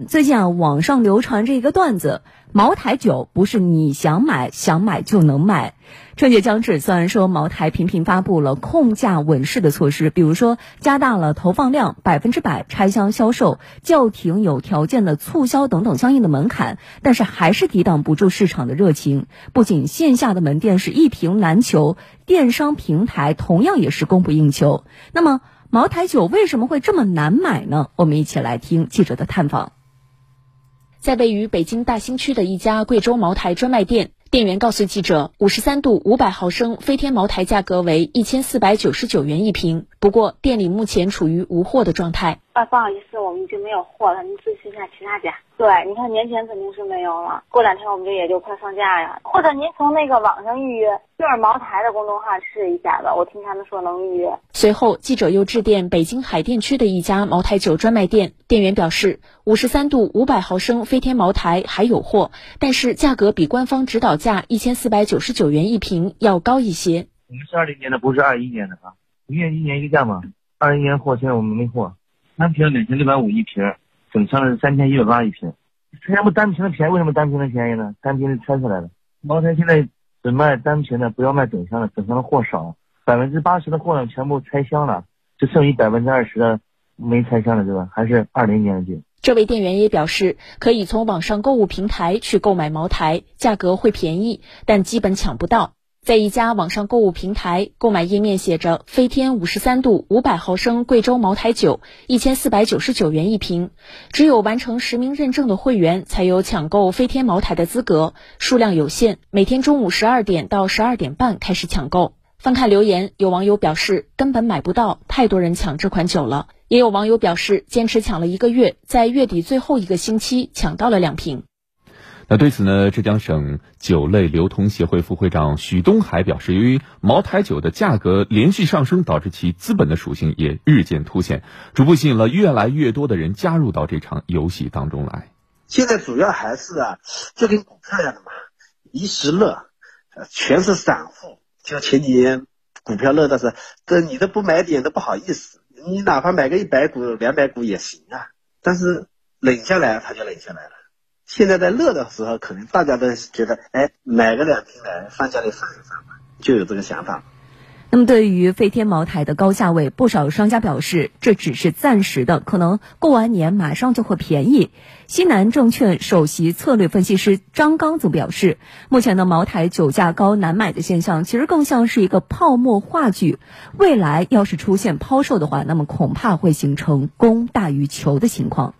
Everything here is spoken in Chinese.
最近啊，网上流传着一个段子：茅台酒不是你想买想买就能买。春节将至，虽然说茅台频频发布了控价稳市的措施，比如说加大了投放量、百分之百拆箱销售、叫停有条件的促销等等相应的门槛，但是还是抵挡不住市场的热情。不仅线下的门店是一瓶难求，电商平台同样也是供不应求。那么，茅台酒为什么会这么难买呢？我们一起来听记者的探访。在位于北京大兴区的一家贵州茅台专卖店，店员告诉记者，五十三度五百毫升飞天茅台价格为一千四百九十九元一瓶。不过，店里目前处于无货的状态。啊，不好意思，我们已经没有货了，您咨询一下其他家。对，你看年前肯定是没有了，过两天我们这也就快放假呀。或者您从那个网上预约，就是茅台的公众号试一下吧，我听他们说能预约。随后，记者又致电北京海淀区的一家茅台酒专卖店，店员表示，五十三度五百毫升飞天茅台还有货，但是价格比官方指导价一千四百九十九元一瓶要高一些。我们是二零年的，不是二一年的啊，一年一年一个价嘛。二一年货，现在我们没货，单瓶两千六百五一瓶。整箱是三千一百八一瓶，为什么单瓶的便宜？为什么单瓶的便宜呢？单瓶是拆出来的。茅台现在只卖单瓶的，不要卖整箱的，整箱的货少，百分之八十的货呢全部拆箱了，就剩余百分之二十的没拆箱的，对吧？还是二零年的酒。这位店员也表示，可以从网上购物平台去购买茅台，价格会便宜，但基本抢不到。在一家网上购物平台，购买页面写着“飞天五十三度五百毫升贵州茅台酒，一千四百九十九元一瓶”，只有完成实名认证的会员才有抢购飞天茅台的资格，数量有限，每天中午十二点到十二点半开始抢购。翻看留言，有网友表示根本买不到，太多人抢这款酒了；也有网友表示坚持抢了一个月，在月底最后一个星期抢到了两瓶。那对此呢，浙江省酒类流通协会副会长许东海表示，由于茅台酒的价格连续上升，导致其资本的属性也日渐凸显，逐步吸引了越来越多的人加入到这场游戏当中来。现在主要还是啊，就跟股票一样的嘛，一时乐，全是散户。就前几年股票热的是，这你都不买点都不好意思，你哪怕买个一百股、两百股也行啊。但是冷下来，它就冷下来了。现在在热的时候，可能大家都觉得，哎，买个两瓶来放家里放一放吧，就有这个想法。那么，对于飞天茅台的高价位，不少商家表示，这只是暂时的，可能过完年马上就会便宜。西南证券首席策略分析师张刚则表示，目前的茅台酒价高难买的现象，其实更像是一个泡沫话剧。未来要是出现抛售的话，那么恐怕会形成供大于求的情况。